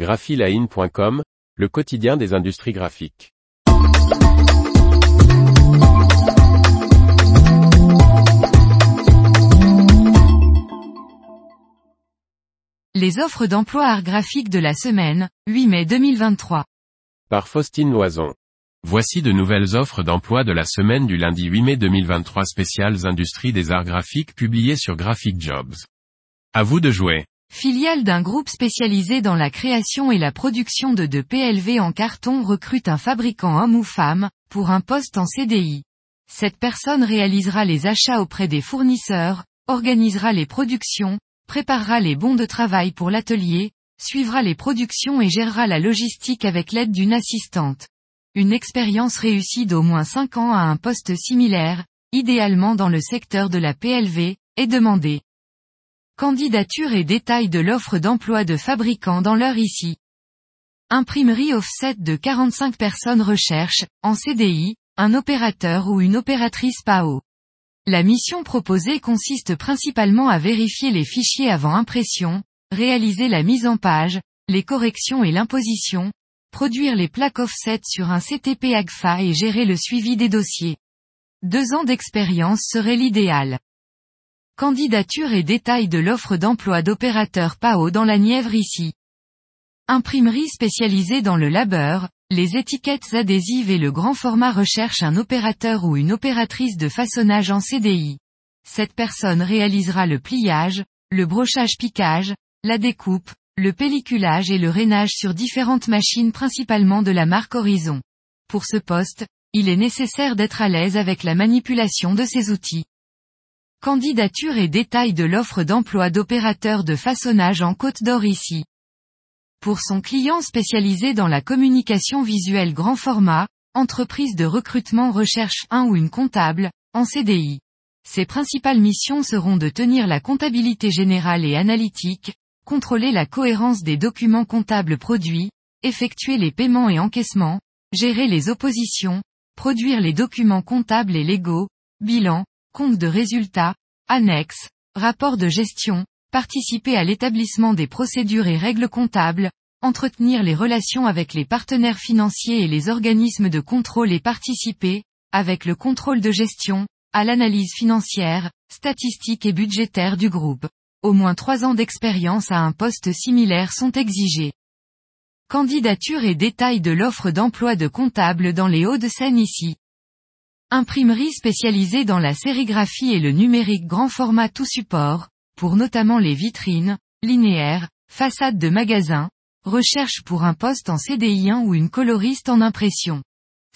graphiline.com, le quotidien des industries graphiques. Les offres d'emploi art graphique de la semaine, 8 mai 2023. Par Faustine Loison. Voici de nouvelles offres d'emploi de la semaine du lundi 8 mai 2023 spéciales industries des arts graphiques publiées sur Graphic Jobs. À vous de jouer. Filiale d'un groupe spécialisé dans la création et la production de deux PLV en carton recrute un fabricant homme ou femme, pour un poste en CDI. Cette personne réalisera les achats auprès des fournisseurs, organisera les productions, préparera les bons de travail pour l'atelier, suivra les productions et gérera la logistique avec l'aide d'une assistante. Une expérience réussie d'au moins 5 ans à un poste similaire, idéalement dans le secteur de la PLV, est demandée. Candidature et détails de l'offre d'emploi de fabricants dans l'heure ici. Imprimerie offset de 45 personnes recherche, en CDI, un opérateur ou une opératrice PAO. La mission proposée consiste principalement à vérifier les fichiers avant impression, réaliser la mise en page, les corrections et l'imposition, produire les plaques offset sur un CTP AGFA et gérer le suivi des dossiers. Deux ans d'expérience serait l'idéal. Candidature et détails de l'offre d'emploi d'opérateur PAO dans la Nièvre ici. Imprimerie spécialisée dans le labeur, les étiquettes adhésives et le grand format recherchent un opérateur ou une opératrice de façonnage en CDI. Cette personne réalisera le pliage, le brochage-piquage, la découpe, le pelliculage et le rainage sur différentes machines principalement de la marque Horizon. Pour ce poste, il est nécessaire d'être à l'aise avec la manipulation de ces outils. Candidature et détails de l'offre d'emploi d'opérateur de façonnage en Côte d'Or ici. Pour son client spécialisé dans la communication visuelle grand format, entreprise de recrutement recherche un ou une comptable, en CDI. Ses principales missions seront de tenir la comptabilité générale et analytique, contrôler la cohérence des documents comptables produits, effectuer les paiements et encaissements, gérer les oppositions, produire les documents comptables et légaux, bilan, compte de résultats, annexes, rapport de gestion, participer à l'établissement des procédures et règles comptables, entretenir les relations avec les partenaires financiers et les organismes de contrôle et participer, avec le contrôle de gestion, à l'analyse financière, statistique et budgétaire du groupe. Au moins trois ans d'expérience à un poste similaire sont exigés. Candidature et détails de l'offre d'emploi de comptable dans les Hauts-de-Seine ici. Imprimerie spécialisée dans la sérigraphie et le numérique grand format tout support, pour notamment les vitrines, linéaires, façades de magasins, recherche pour un poste en CDI 1 ou une coloriste en impression.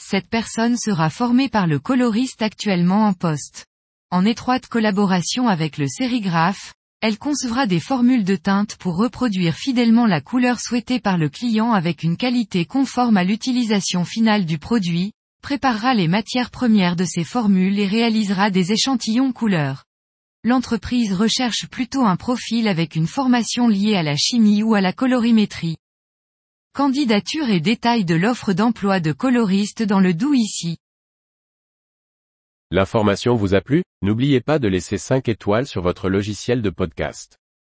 Cette personne sera formée par le coloriste actuellement en poste. En étroite collaboration avec le sérigraphe, elle concevra des formules de teinte pour reproduire fidèlement la couleur souhaitée par le client avec une qualité conforme à l'utilisation finale du produit, préparera les matières premières de ces formules et réalisera des échantillons couleurs. L'entreprise recherche plutôt un profil avec une formation liée à la chimie ou à la colorimétrie. Candidature et détails de l'offre d'emploi de coloriste dans le Doubs ici. L'information vous a plu? N'oubliez pas de laisser 5 étoiles sur votre logiciel de podcast.